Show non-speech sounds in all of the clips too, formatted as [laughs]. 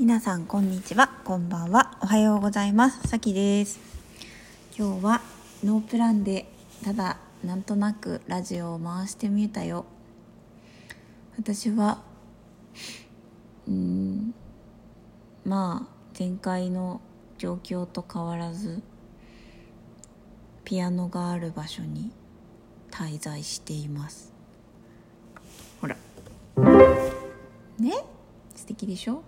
皆さんこんにちは。こんばんは。おはようございます。さきです。今日はノープランでただなんとなくラジオを回してみたよ。私はうんまあ前回の状況と変わらずピアノがある場所に滞在しています。ほら。ね？素敵でしょ？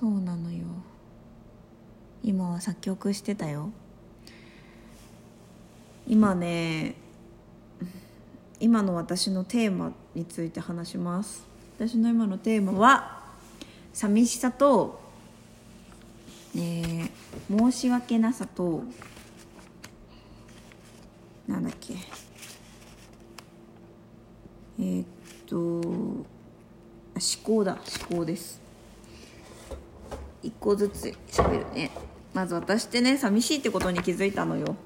そうなのよ。今は作曲してたよ。今ね今の私のテーマについて話します。私の今のテーマは寂しさと、えー、申し訳なさとなんだっけ。えー、っと思考だ思考です。一個ずつ喋るね。まず私ってね寂しいってことに気づいたのよ。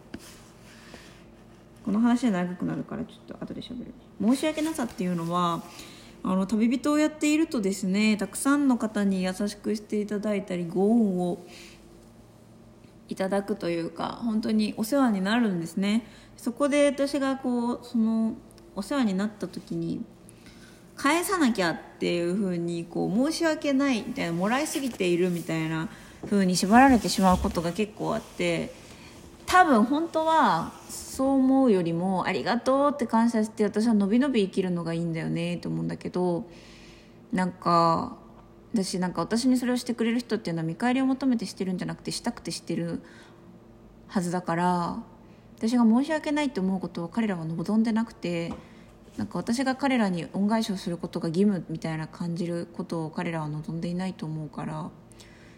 この話は長くなるからちょっと後で喋る申し訳なさっていうのはあの旅人をやっているとですねたくさんの方に優しくしていただいたりご恩をいただくというか本当にお世話になるんですね。そこで私がこうそのお世話になった時に返さなきゃっていうふうにこう申し訳ないみたいなもらいすぎているみたいなふうに縛られてしまうことが結構あって多分本当はそう思うよりもありがとうって感謝して私はのびのび生きるのがいいんだよねと思うんだけどなんか私なんか私にそれをしてくれる人っていうのは見返りを求めてしてるんじゃなくてしたくてしてるはずだから私が申し訳ないと思うことを彼らは望んでなくてなんか私が彼らに恩返しをすることが義務みたいな感じることを彼らは望んでいないと思うから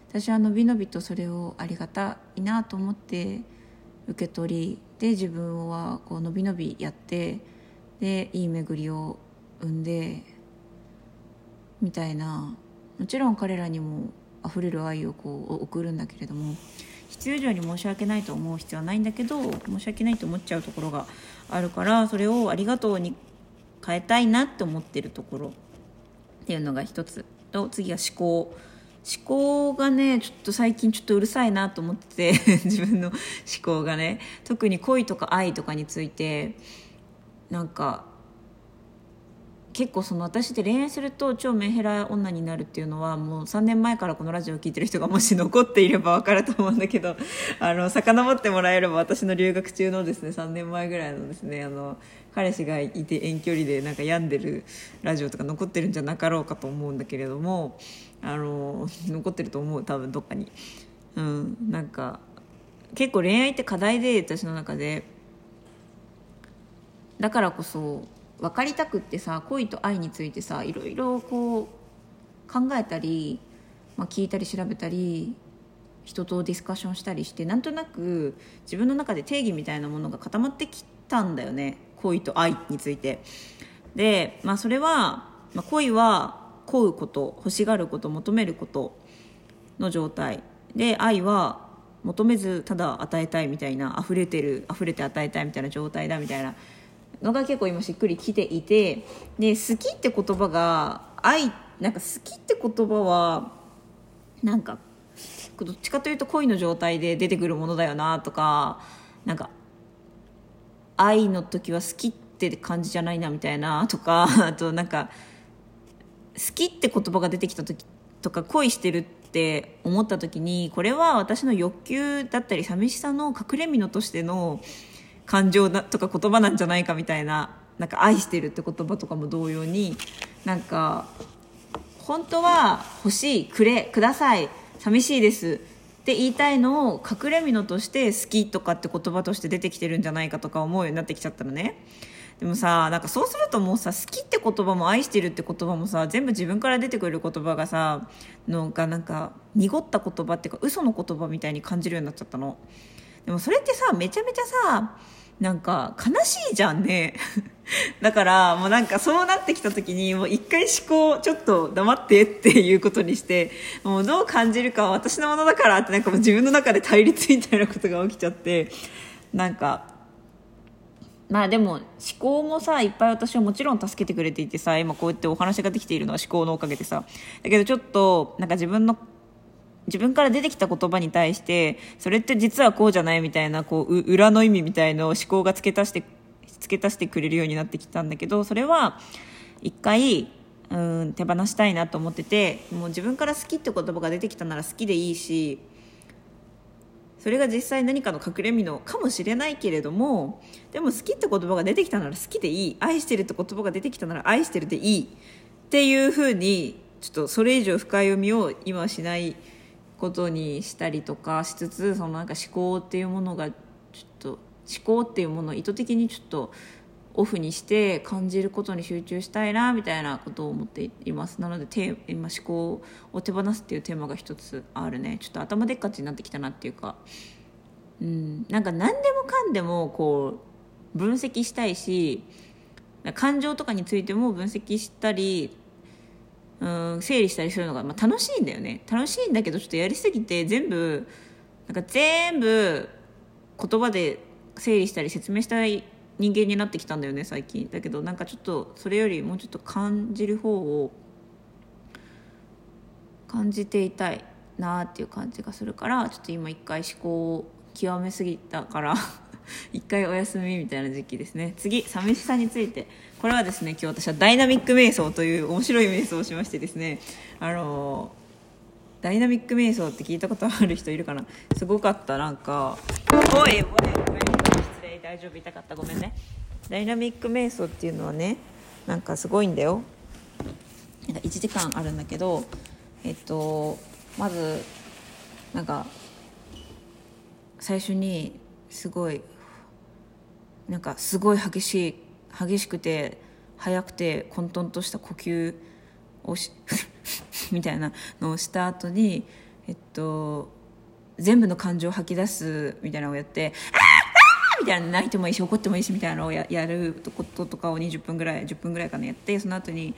私はのびのびとそれをありがたいなと思って受け取りで自分はこうのびのびやってでいい巡りを生んでみたいな。もちろん彼らにも溢れる愛をこう送るんだけれども必要以上に申し訳ないと思う必要はないんだけど申し訳ないと思っちゃうところがあるからそれをありがとうに変えたいなって思ってるところ。っていうのが一つと次は思考。思考がねちょっと最近ちょっとうるさいなと思って [laughs] 自分の思考がね。特に恋とか愛とかについてなんか結構その私って恋愛すると超メンヘラ女になるっていうのはもう3年前からこのラジオを聴いてる人がもし残っていれば分かると思うんだけど [laughs] あの遡ってもらえれば私の留学中のですね3年前ぐらいのですねあの彼氏がいて遠距離でなんか病んでるラジオとか残ってるんじゃなかろうかと思うんだけれどもあの残ってると思う。多分どっかに。うん、なんか結構恋愛って課題で私の中で。だからこそ分かりたくってさ恋と愛についてさいろいろこう考えたり、まあ、聞いたり調べたり人とディスカッションしたりしてなんとなく自分の中で定義みたいなものが固まってきたんだよね恋と愛について。で、まあ、それは、まあ、恋は恋うこと欲しがること求めることの状態で愛は求めずただ与えたいみたいな溢れてる溢れて与えたいみたいな状態だみたいなのが結構今しっくりきていてで好きって言葉が愛なんか好きって言葉はなんかどっちかというと恋の状態で出てくるものだよなとかなんか愛の時は好きって感じじゃないなみたいなとか [laughs] あとなんか好きって言葉が出てきた時とか恋してるって思った時にこれは私の欲求だったり寂しさの隠れ蓑としての感情だとか言葉なんじゃないかみたいななんか愛してるって言葉とかも同様になんか本当は欲しいくれください寂しいですって言いたいのを隠れ蓑として好きとかって言葉として出てきてるんじゃないかとか思うようになってきちゃったのね。でもさなんかそうするともうさ好きって言葉も愛してるって言葉もさ全部自分から出てくる言葉がさのがなんか濁った言葉っていうか嘘の言葉みたいに感じるようになっちゃったの。でもそれってさめちゃめちゃさなんか悲しいじゃんね。[laughs] だからもうなんかそうなってきた時にもう一回思考ちょっと黙ってっていうことにしてもうどう感じるかは私のものだからってなんかもう自分の中で対立みたいなことが起きちゃってなんかまあでも思考もさいっぱい私はもちろん助けてくれていてさ今こうやってお話ができているのは思考のおかげでさ。だけどちょっとなんか自分の自分から出てきた言葉に対してそれって実はこうじゃないみたいなこう裏の意味みたいのを思考が付け足して付け足してくれるようになってきたんだけどそれは一回うん手放したいなと思っててもう自分から好きって言葉が出てきたなら好きでいいしそれが実際何かの隠れ身のかもしれないけれどもでも好きって言葉が出てきたなら好きでいい愛してるって言葉が出てきたなら愛してるでいいっていうふうにちょっとそれ以上深読みを今しないことにしたりとかしつつそのなんか思考っていうものがちょっと思考っていうものを意図的にちょっとオフにして感じることに集中したいなみたいなことを思っています。なのでテ今思考を手放すっていうテーマが一つあるね。ちょっと頭でっかちになってきたなっていうか。うん。なんか何でもかんでもこう分析したいし感情とかについても分析したりうん整理したりするのが、まあ、楽しいんだよね。楽しいんだけどちょっとやりすぎて全部なんか全部言葉で整理したり説明したい人間になってきたんだよね最近。だけどなんかちょっとそれよりもうちょっと感じる方を感じていたいなっていう感じがするからちょっと今一回思考を極めすぎたから [laughs] 一回お休みみたいな時期ですね。次寂しさについて。これはですね今日私はダイナミック瞑想という面白い瞑想をしましてですねあのダイナミック瞑想って聞いたことある人いるかな？すごかったなんか。おいおい大丈夫痛かったごめんね。ダイナミック瞑想っていうのはねなんかすごいんだよ。なんか1時間あるんだけどえっとまずなんか最初にすごいなんかすごい激しい激しくて速くて混沌とした呼吸をし [laughs] みたいなのをした後にえっと全部の感情を吐き出すみたいなのをやって「ああみたいな泣いてもいいし怒ってもいいしみたいなのをややることとかを20分ぐらい10分ぐらいかなやってその後に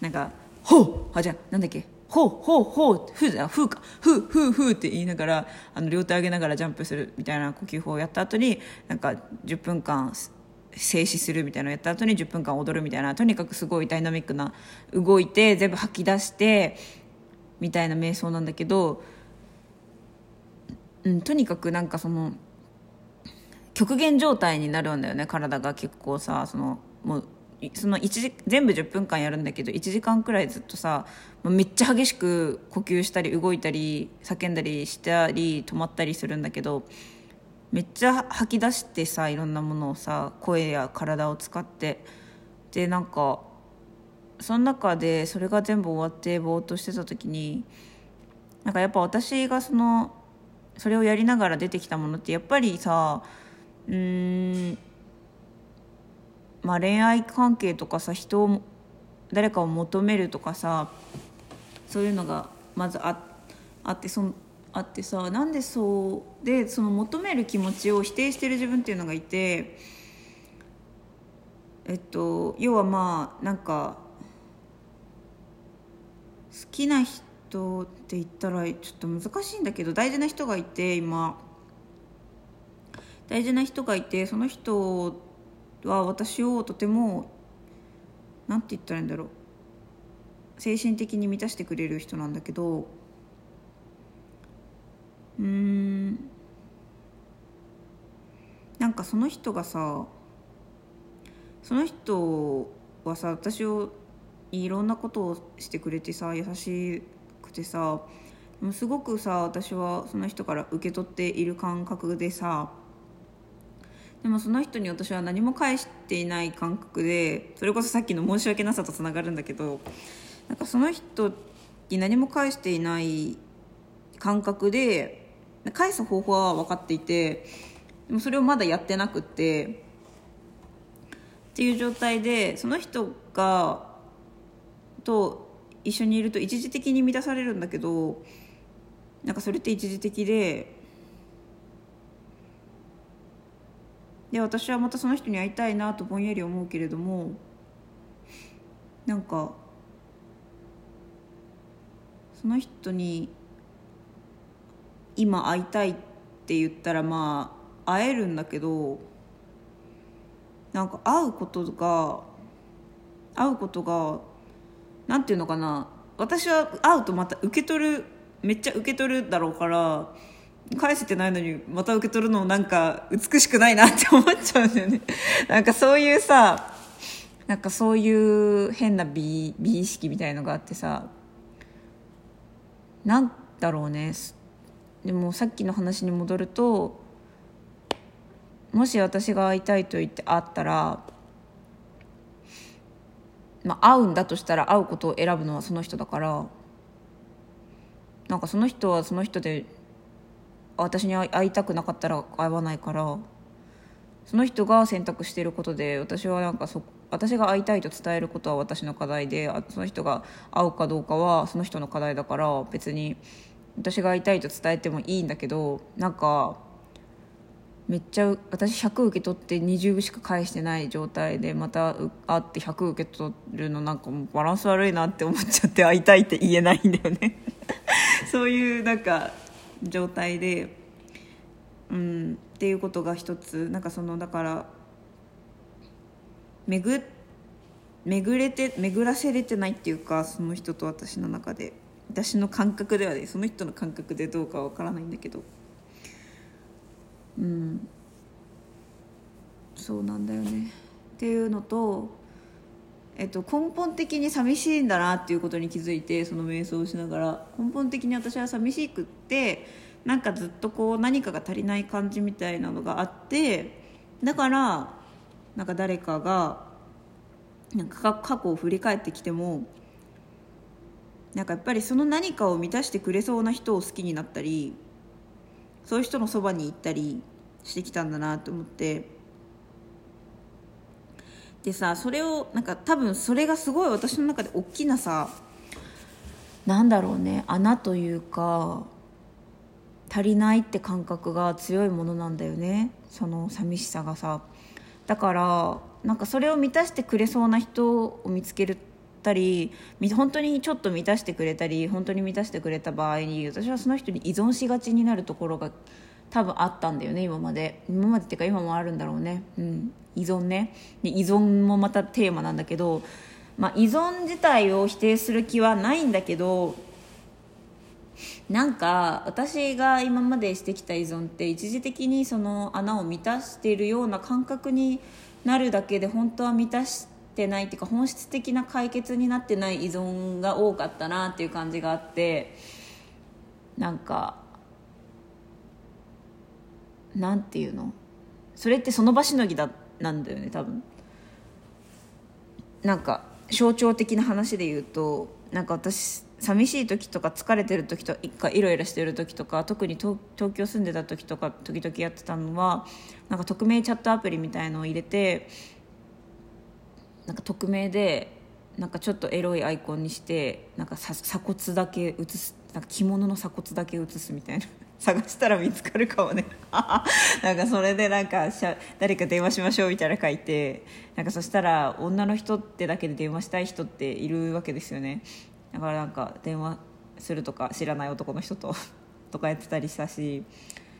なんか「ほう!」あじゃあなんだっけほうほうほうふうだふうかふうふうふうって言いながらあの両手上げながらジャンプするみたいな呼吸法をやった後になんか10分間静止するみたいなのをやった後に10分間踊るみたいなとにかくすごいダイナミックな動いて全部吐き出してみたいな瞑想なんだけど、うん、とにかくなんかその極限状態になるんだよね体が結構さそのもうその1時全部10分間やるんだけど1時間くらいずっとさめっちゃ激しく呼吸したり動いたり叫んだりしたり止まったりするんだけどめっちゃ吐き出してさいろんなものをさ声や体を使って。でなんかその中でそれが全部終わってぼーっとしてた時になんかやっぱ私がそのそれをやりながら出てきたものってやっぱりさうんまあ恋愛関係とかさ人を誰かを求めるとかさそういうのがまずああってそあってさなんでそうでその求める気持ちを否定してる自分っていうのがいてえっと要はまあなんか好きな人って言ったらちょっと難しいんだけど大事な人がいて今。大事な人がいてその人は私をとても何て言ったらいいんだろう。精神的に満たしてくれる人なんだけどうん。なんかその人がさその人はさ私をいろんなことをしてくれてさ優しくてさすごくさ私はその人から受け取っている感覚でさでもその人に私は何も返していない感覚でそれこそさっきの申し訳なさとつながるんだけどなんかその人に何も返していない感覚で返す方法は分かっていてでもそれをまだやってなくてっていう状態でその人がと一緒にいると一時的に満たされるんだけどなんかそれって一時的でで私はまたその人に会いたいなとぼんやり思うけれどもなんかその人に今会いたいって言ったらまあ会えるんだけどなんか会うことが会うことがなんていうのかな。私は会うとまた受け取るめっちゃ受け取るだろうから返せてないのにまた受け取るのなんか美しくないなって思っちゃうんだよね。[laughs] なんかそういうさなんかそういう変な美美意識みたいのがあってさなんだろうね。でもさっきの話に戻るともし私が会いたいと言って会ったらまあ会うんだとしたら会うことを選ぶのはその人だからなんかその人はその人で私に会いたくなかったら会わないからその人が選択していることで私はなんかそ私が会いたいと伝えることは私の課題でその人が会うかどうかはその人の課題だから別に私が会いたいと伝えてもいいんだけどなんかめっちゃ私100受け取って20しか返してない状態でまた会って100受け取るのなんかもうバランス悪いなって思っちゃって会いたいって言えないんだよね。[laughs] そういうなんか状態でうんっていうことが一つ。なんかそのだから巡巡れて巡らせれてないっていうかその人と私の中で。私の感覚ではねその人の感覚でどうかは分からないんだけど。うん。そうなんだよね。っていうのと、えっと、根本的に寂しいんだなっていうことに気づいてその瞑想をしながら。根本的に私は寂しくってなんかずっとこう何かが足りない感じみたいなのがあってだからなんか誰かがなんか過去を振り返ってきてもなんかやっぱりその何かを満たしてくれそうな人を好きになったりそういう人のそばに行ったりしてきたんだなと思って。でさそれをなんか多分それがすごい私の中で大きなさなんだろうね穴というか足りないって感覚が強いものなんだよね。その寂しさがさ。だからなんかそれを満たしてくれそうな人を見つけるってたり本当にちょっと満たしてくれたり本当に満たしてくれた場合に私はその人に依存しがちになるところが多分あったんだよね今まで。今までっていうか今もあるんだろうね、うん、依存ね。で依存もまたテーマなんだけど、まあ、依存自体を否定する気はないんだけどなんか私が今までしてきた依存って一時的にその穴を満たしているような感覚になるだけで本当は満たしてないっていうか本質的な解決になってない依存が多かったなっていう感じがあってなんかなんていうの？それってその場しのぎだなんだよね多分。なんか象徴的な話で言うとなんか私寂しい時とか疲れてる時とかイライラしてる時とか特に東京住んでた時とか時々やってたのはなんか匿名チャットアプリみたいのを入れてなんか匿名でなんかちょっとエロいアイコンにしてなんか鎖骨だけ写すなんか着物の鎖骨だけ写すみたいな。[laughs] 探したら見つかるかもね。[laughs] なんかそれでなんかしゃ誰か電話しましょうみたいな書いてなんかそしたら女の人ってだけで電話したい人っているわけですよね。だからなんか電話するとか知らない男の人ととかやってたりしたし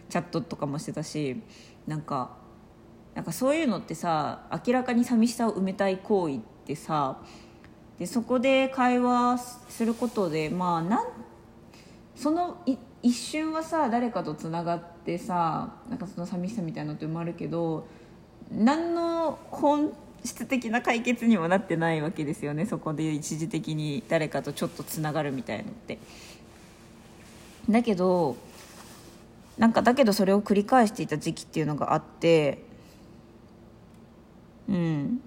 チャットとかもしてたしなんかなんかそういうのってさ明らかに寂しさを埋めたい行為ってさでそこで会話することでまあなんその一瞬はさ誰かとつながってさなんかその寂しさみたいなのって生まるけど何の本質的な解決にもなってないわけですよねそこで一時的に誰かとちょっとつながるみたいのって。だけどなんかだけどそれを繰り返していた時期っていうのがあってうん。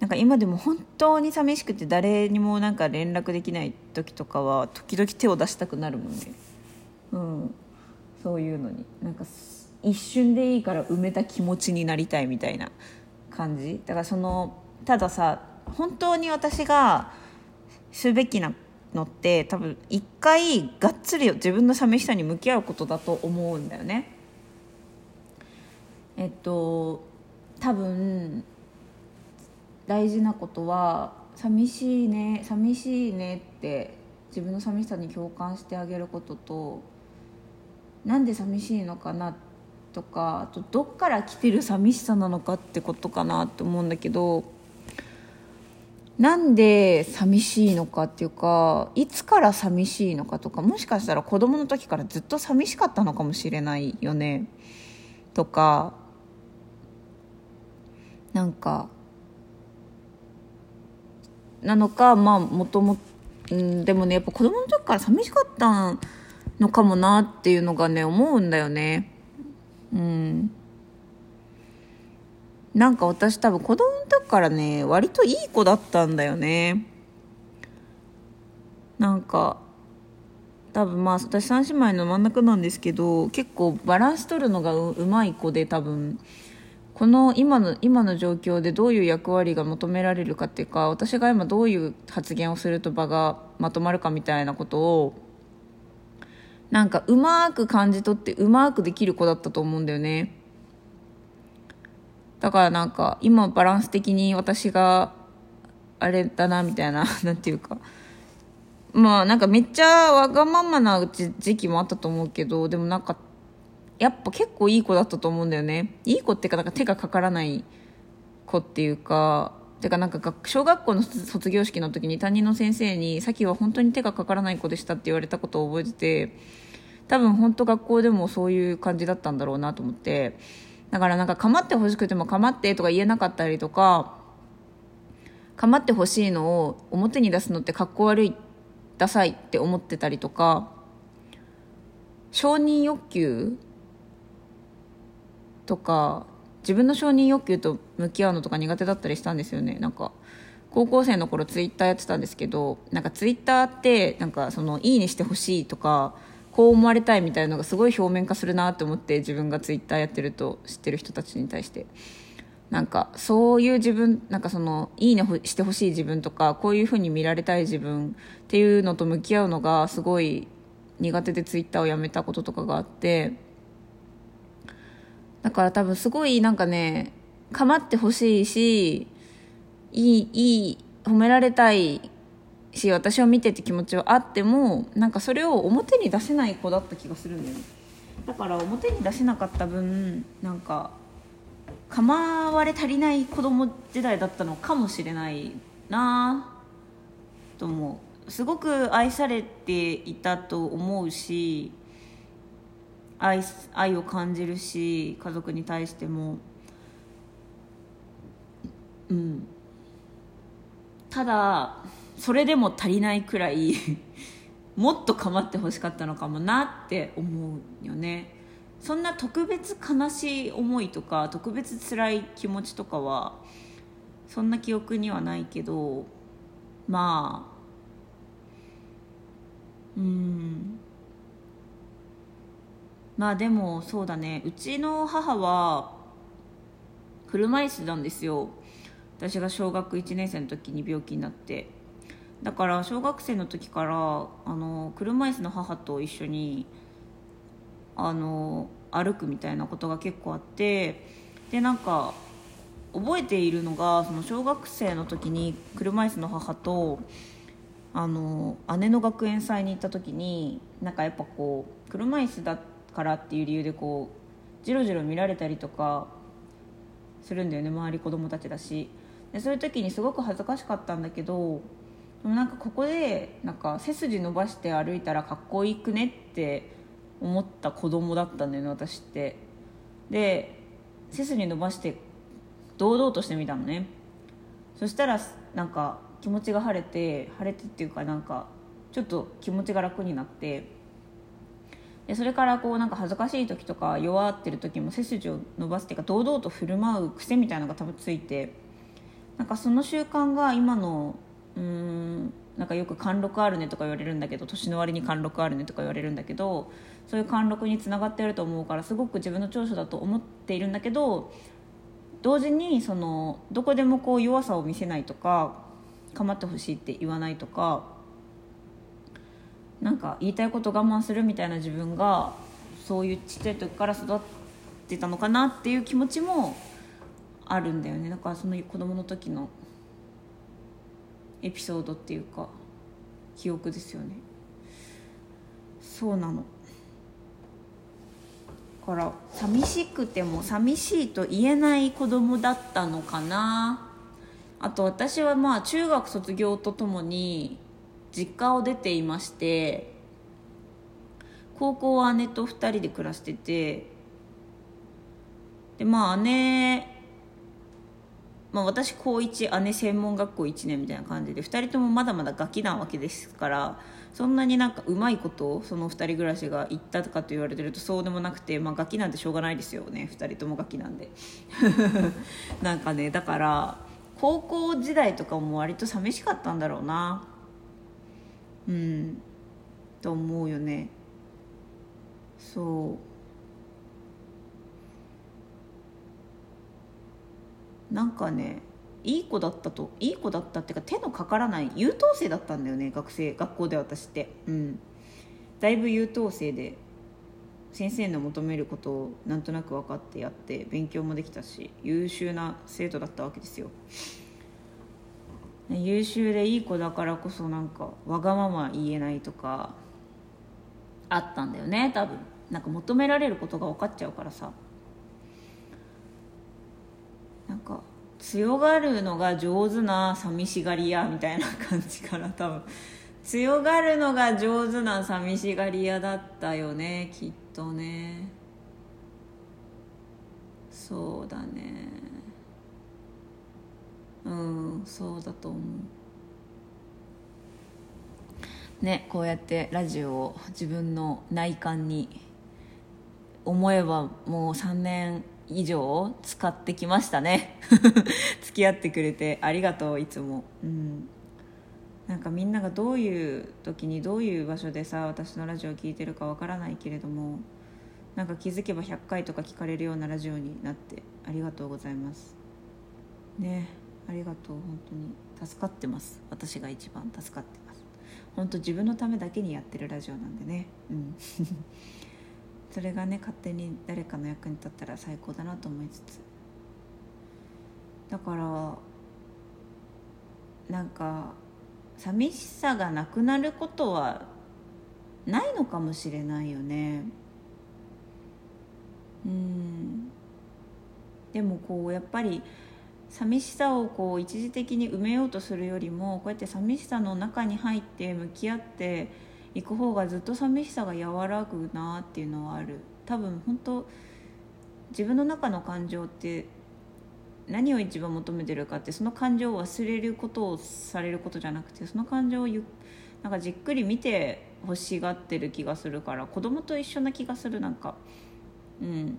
なんか今でも本当に寂しくて誰にもなんか連絡できない時とかは時々手を出したくなるもんね。うん。そういうのに。なんか一瞬でいいから埋めた気持ちになりたいみたいな感じ。だからそのたださ本当に私がすべきなのって多分一回がっつり自分の寂しさに向き合うことだと思うんだよね。えっと多分大事なことは寂しいね寂しいねって自分の寂しさに共感してあげることとなんで寂しいのかなとかあとどっから来てる寂しさなのかってことかなって思うんだけどなんで寂しいのかっていうかいつから寂しいのかとかもしかしたら子供の時からずっと寂しかったのかもしれないよねとかなんかなのかまあもともうんでもねやっぱ子供の時から寂しかったのかもなっていうのがね思うんだよね。うん。なんか私多分子供の時からね割といい子だったんだよね。なんか多分まあ私3姉妹の真ん中なんですけど結構バランス取るのがううまい子で多分。この今の今の状況でどういう役割が求められるかっていうか私が今どういう発言をすると場がまとまるかみたいなことをなんかうまく感じ取ってうまくできる子だったと思うんだよね。だからなんか今バランス的に私があれだなみたいな [laughs] なんていうか。まあなんかめっちゃわがままなうち時期もあったと思うけどでもなんかやっぱ結構いい子だったと思うんだよね。いい子っていうかなんか手がかからない子っていうかてかなんか小学校の卒業式の時に担任の先生に「さきは本当に手がかからない子でした」って言われたことを覚えてて多分本当学校でもそういう感じだったんだろうなと思って。だからなんか構ってほしくても構ってとか言えなかったりとか構ってほしいのを表に出すのってかっこ悪いダサいって思ってたりとか承認欲求とか自分の承認欲求と向き合うのとか苦手だったりしたんですよね。なんか高校生の頃ツイッターやってたんですけどなんかツイッターってなんかそのいいねしてほしいとかこう思われたいみたいなのがすごい表面化するなって思って自分がツイッターやってると知ってる人たちに対して。なんかそういう自分なんかそのいいねしてほしい自分とかこういうふうに見られたい自分っていうのと向き合うのがすごい苦手でツイッターをやめたこととかがあってだから多分すごいなんかね構ってほしいしいいいい褒められたいし私を見てって気持ちはあってもなんかそれを表に出せない子だった気がするんだよね。だから表に出せなかった分なんか構われ足りない子供時代だったのかもしれないなと思う。すごく愛されていたと思うし愛愛を感じるし家族に対しても。うん。ただそれでも足りないくらい [laughs] もっと構ってほしかったのかもなって思うよね。そんな特別悲しい思いとか特別辛い気持ちとかはそんな記憶にはないけどまあうん。まあでもそうだね。うちの母は車椅子なんですよ。私が小学1年生の時に病気になって。だから小学生の時からあの車椅子の母と一緒にあの歩くみたいなことが結構あって。でなんか覚えているのがその小学生の時に車椅子の母とあの姉の学園祭に行った時になんかやっぱこう車椅子だってからっていう理由でこうじろじろ見られたりとかするんだよね周り子供たちだし。でそういう時にすごく恥ずかしかったんだけどでもなんかここでなんか背筋伸ばして歩いたらかっこいいくねって思った子供だったんだよね私って。で背筋伸ばして堂々としてみたのね。そしたらなんか気持ちが晴れて晴れてっていうかなんかちょっと気持ちが楽になってでそれからこうなんか恥ずかしい時とか弱ってる時も背筋を伸ばすっていうか堂々と振る舞う癖みたいなのが多分ついてなんかその習慣が今のうんなんかよく貫禄あるねとか言われるんだけど年の割に貫禄あるねとか言われるんだけどそういう貫禄につながってると思うからすごく自分の長所だと思っているんだけど同時にそのどこでもこう弱さを見せないとか構ってほしいって言わないとかなんか言いたいこと我慢するみたいな自分がそういうちっちゃい時から育ってたのかなっていう気持ちもあるんだよね。だからその子供の時のエピソードっていうか記憶ですよね。そうなの。から寂しくても寂しいと言えない子供だったのかな。あと私はまあ中学卒業とともに実家を出ていまして高校は姉と2人で暮らしててでまあ姉まあ、私高1姉専門学校1年みたいな感じで2人ともまだまだガキなわけですからそんなになんかうまいことをその2人暮らしが言ったかと言われてるとそうでもなくて、まあ、ガキなんてしょうがないですよね。2人ともガキなんで。[laughs] なんかねだから高校時代とかも割と寂しかったんだろうな。うん。と思うよね。そう。なんかねいい子だったといい子だったっていうか手のかからない優等生だったんだよね学生学校で私って。うん。だいぶ優等生で先生の求めることをなんとなく分かってやって勉強もできたし優秀な生徒だったわけですよ。優秀でいい子だからこそなんかわがまま言えないとかあったんだよね多分。なんか求められることが分かっちゃうからさ。なんか強がるのが上手な寂しがり屋みたいな感じかな多分。強がるのが上手な寂しがり屋だったよねきっとね。そうだね。うんそうだと思う。ねこうやってラジオを自分の内観に思えばもう3年以上使ってきましたね。[laughs] 付き合ってくれてありがとういつも。うん。なんかみんながどういう時にどういう場所でさ私のラジオを聴いてるかわからないけれどもなんか気づけば100回とか聞かれるようなラジオになってありがとうございます。ね。ありがとう。本当に助かってます。私が一番助かってます。本当自分のためだけにやってるラジオなんでね。うん。[laughs] それがね勝手に誰かの役に立ったら最高だなと思いつつ。だからなんか寂しさがなくなることはないのかもしれないよね。うん。でもこうやっぱり寂しさをこう一時的に埋めようとするよりもこうやって寂しさの中に入って向き合っていく方がずっと寂しさが和らぐなっていうのはある。多分本当自分の中の感情って何を一番求めてるかってその感情を忘れることをされることじゃなくてその感情をゆなんかじっくり見て欲しがってる気がするから子供と一緒な気がするなんかうん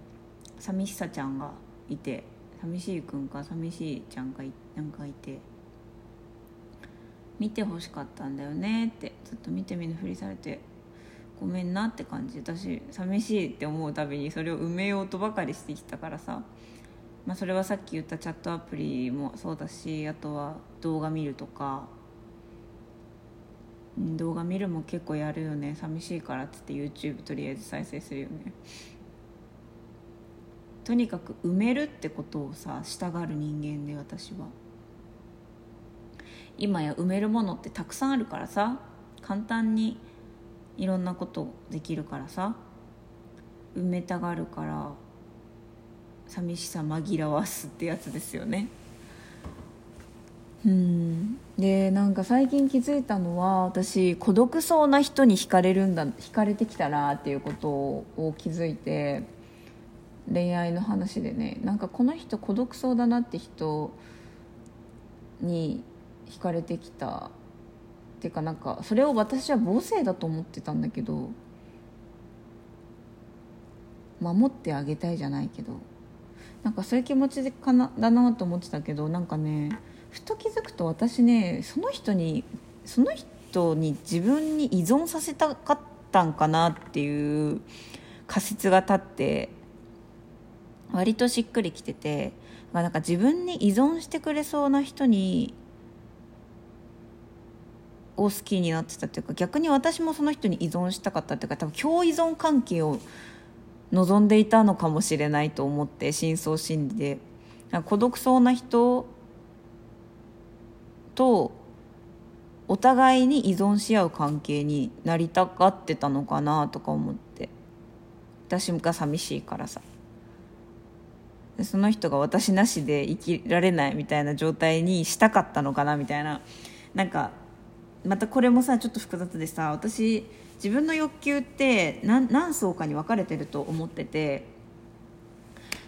寂しさちゃんがいて。寂しいくんか寂しいちゃんがいなんかいて。見てほしかったんだよねって。ずっと見て見ぬふりされてごめんなって感じ私寂しいって思うたびにそれを埋めようとばかりしてきたからさ。まあ、それはさっき言ったチャットアプリもそうだしあとは動画見るとか。動画見るも結構やるよね。寂しいからっつって YouTube とりあえず再生するよね。とにかく埋めるってことをさしたがる人間で私は。今や埋めるものってたくさんあるからさ簡単にいろんなことできるからさ埋めたがるから寂しさ紛らわすってやつですよね。うん。でなんか最近気づいたのは私孤独そうな人に惹かれるんだ惹かれてきたなっていうことを気づいて恋愛の話でねなんかこの人孤独そうだなって人に惹かれてきたっていうかなんかそれを私は母性だと思ってたんだけど守ってあげたいじゃないけどなんかそういう気持ちかなだなと思ってたけどなんかねふと気づくと私ねその人にその人に自分に依存させたかったんかなっていう仮説が立って割としっくりきててなんか自分に依存してくれそうな人にを好きになってたっていうか逆に私もその人に依存したかったっていうか多分共依存関係を望んでいたのかもしれないと思って深層心理で。孤独そうな人とお互いに依存し合う関係になりたがってたのかなとか思って。私が寂しいからさ。その人が私なしで生きられないみたいな状態にしたかったのかなみたいな。なんかまたこれもさちょっと複雑でさ私自分の欲求って何何層かに分かれてると思ってて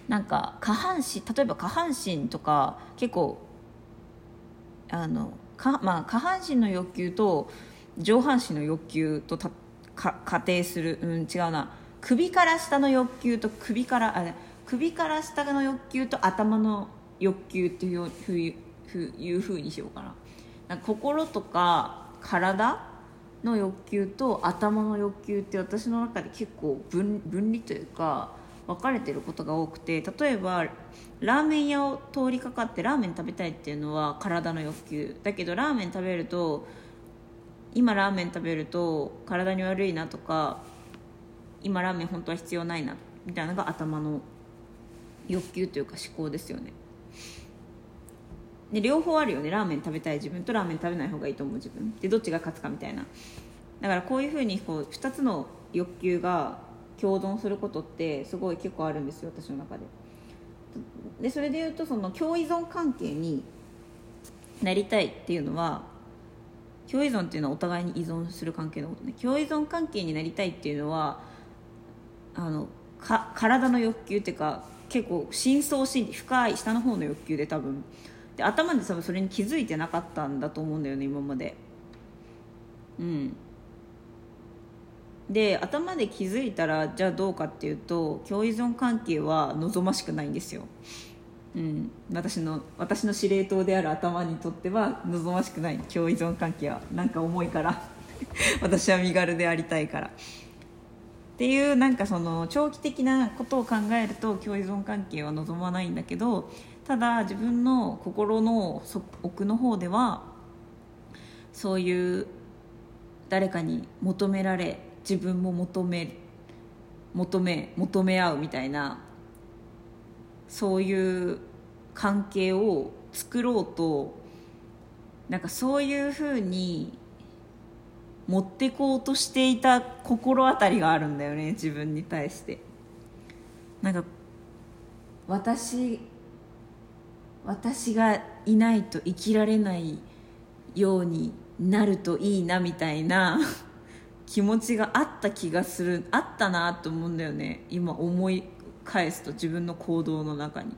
なんか下半身例えば下半身とか結構あのか、まあ、下半身の欲求と上半身の欲求とか仮定する、うん、違うな。首から下の欲求と首からあ首から下の欲求と頭の欲求っていうふういうふうにしようかな。なんか心とか体の欲求と頭の欲求って私の中で結構分分離というか分かれてることが多くて例えばラーメン屋を通りかかってラーメン食べたいっていうのは体の欲求。だけどラーメン食べると今ラーメン食べると体に悪いなとか今ラーメン本当は必要ないなみたいなのが頭の欲求というか思考ですよね。で両方あるよね。ラーメン食べたい自分とラーメン食べない方がいいと思う自分。でどっちが勝つかみたいな。だからこういうふうにこう2つの欲求が共存することってすごい結構あるんですよ。私の中で。でそれでいうとその共依存関係になりたいっていうのは共依存っていうのはお互いに依存する関係のことね。共依存関係になりたいっていうのはあのか体の欲求っていうか結構深層心理深い下の方の欲求で多分。で頭で多分それに気づいてなかったんだと思うんだよね今まで。うん。で頭で気づいたらじゃあどうかっていうと共依存関係は望ましくないんですよ、うん、私の私の司令塔である頭にとっては望ましくない。共依存関係は。なんか重いから。[laughs] 私は身軽でありたいから。っていうなんかその長期的なことを考えると共依存関係は望まないんだけどただ自分の心の奥の方ではそういう誰かに求められ自分も求め求め求め合うみたいなそういう関係を作ろうとなんかそういうふうに持ってこうとしていた心当たりがあるんだよね自分に対して。なんか私私がいないと生きられないようになるといいなみたいな [laughs] 気持ちがあった気がするあったなと思うんだよね。今思い返すと自分の行動の中に。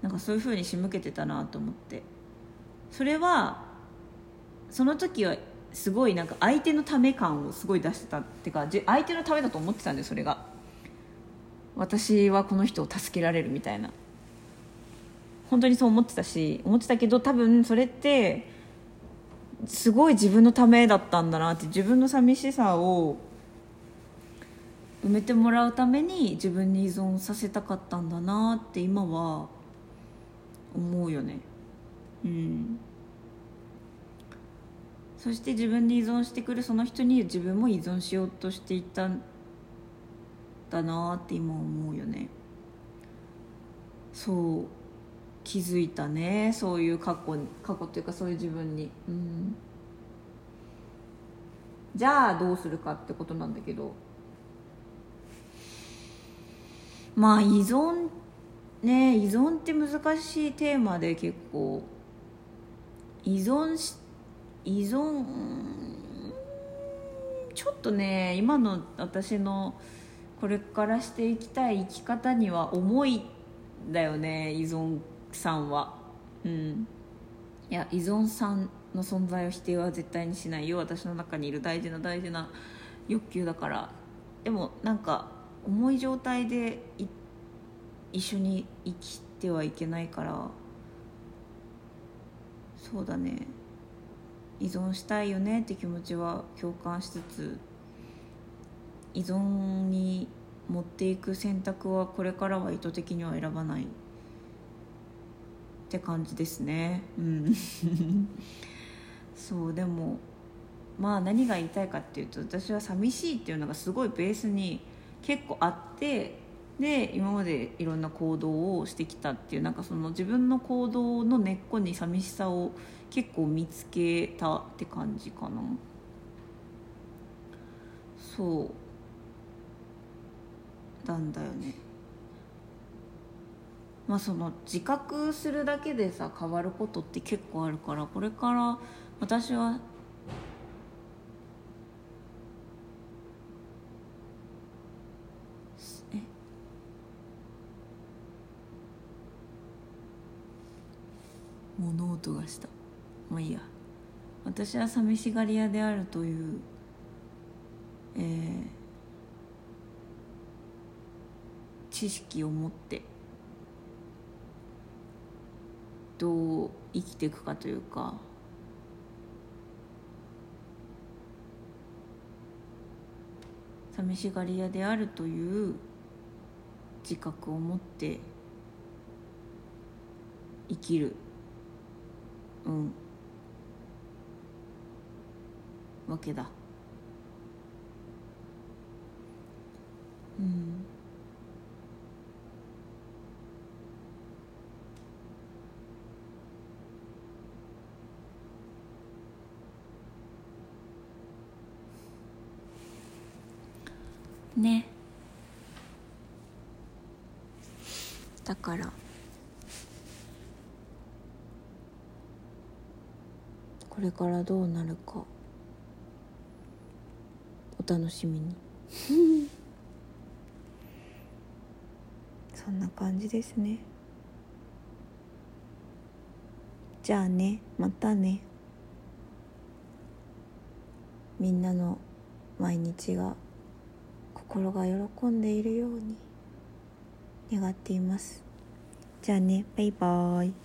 なんかそういうふうに仕向けてたなと思って。それはその時はすごいなんか相手のため感をすごい出してたっていうか相手のためだと思ってたんでそれが。私はこの人を助けられるみたいな。本当にそう思ってたし思ってたけど多分それってすごい自分のためだったんだなって自分の寂しさを埋めてもらうために自分に依存させたかったんだなって今は思うよね。うん。そして自分に依存してくるその人に自分も依存しようとしていたんだなって今思うよね。そう気づいたね。そういう過去に過去っていうかそういう自分に。うん。じゃあどうするかってことなんだけど。まあ依存ね依存って難しいテーマで結構。依存して依存ちょっとね今の私のこれからしていきたい生き方には重いだよね依存さんは。うん。いや依存さんの存在を否定は絶対にしないよ。私の中にいる大事な大事な欲求だから。でもなんか重い状態で一緒に生きてはいけないから。そうだね。依存したいよねって気持ちは共感しつつ依存に持っていく選択はこれからは意図的には選ばないって感じですね。うん。[laughs] そうでもまあ何が言いたいかっていうと私は寂しいっていうのがすごいベースに結構あってで今までいろんな行動をしてきたっていうなんかその自分の行動の根っこに寂しさを結構見つけたって感じかな。そう。たんだよね。まあその自覚するだけでさ変わることって結構あるからこれから私はえ物音がした。まあいいや。私は寂しがり屋であるというえー知識を持ってどう生きていくかというか寂しがり屋であるという自覚を持って生きる。うん。わけだ。うん。ね。だから。れからどうなるか。お楽しみに。そんな感じですね。じゃあねまたね。みんなの毎日が心が喜んでいるように願っています。じゃあねバイバーイ。